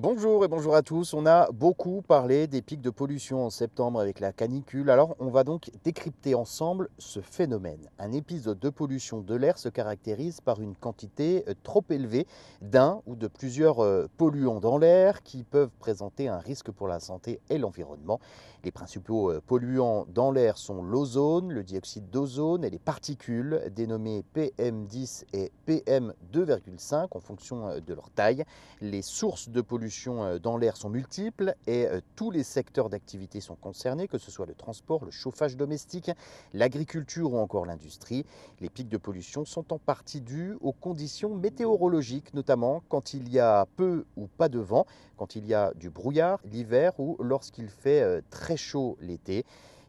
Bonjour et bonjour à tous. On a beaucoup parlé des pics de pollution en septembre avec la canicule. Alors on va donc décrypter ensemble ce phénomène. Un épisode de pollution de l'air se caractérise par une quantité euh, trop élevée d'un ou de plusieurs euh, polluants dans l'air qui peuvent présenter un risque pour la santé et l'environnement. Les principaux euh, polluants dans l'air sont l'ozone, le dioxyde d'ozone et les particules dénommées PM10 et PM2,5 en fonction de leur taille. Les sources de pollution euh, dans l'air sont multiples et euh, tous les secteurs d'activité sont concernés, que ce soit le transport, le chauffage domestique, l'agriculture ou encore l'industrie. Les pics de pollution sont en partie dus aux conditions météorologiques, notamment quand il y a peu ou pas de vent, quand il y a du brouillard l'hiver ou lorsqu'il fait euh, très chaud l'été.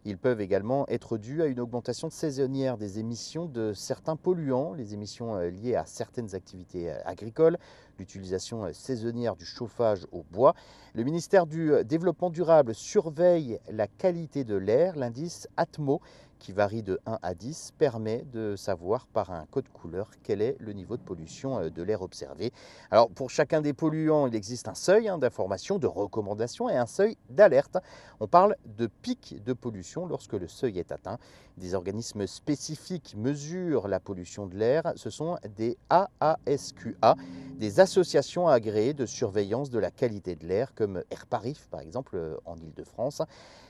Ils peuvent également être dus à une augmentation saisonnière des émissions de certains polluants, les émissions euh, liées à certaines activités euh, agricoles, l'utilisation euh, saisonnière du chauffage au bois. Le ministère du Développement durable surveille la qualité de l'air. L'indice Atmo qui varie de 1 à 10, permet de savoir par un code couleur quel est le niveau de pollution euh, de l'air observé. Alors pour chacun des polluants, il existe un seuil hein, d'information, de recommandation et un seuil d'alerte. On parle de pic de pollution lorsque le seuil est atteint. Des organismes spécifiques mesurent la pollution de l'air. Ce sont des AASQA, des associations agréées de surveillance de la qualité de l'air comme Airparif par exemple euh, en Ile-de-France.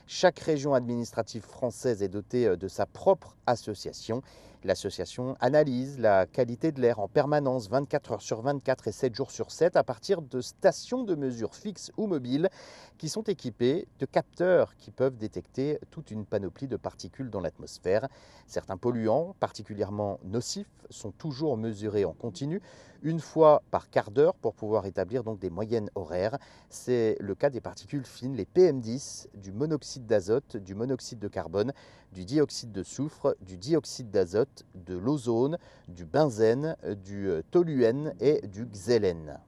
Chaque région administrative française est dotée euh, de sa propre association. L'association analyse la qualité de l'air en permanence 24 heures sur 24 et 7 jours sur 7 à partir de stations de mesure fixes ou mobiles qui sont équipées de capteurs qui peuvent détecter toute une panoplie de particules dans l'atmosphère. Certains polluants, particulièrement nocifs, sont toujours mesurés en continu, une fois par quart d'heure pour pouvoir établir donc des moyennes horaires. C'est le cas des particules fines, les PM10, du monoxyde d'azote, du monoxyde de carbone, du dioxyde de soufre, du dioxyde d'azote, de l'ozone, du benzène, du toluène et du xélène.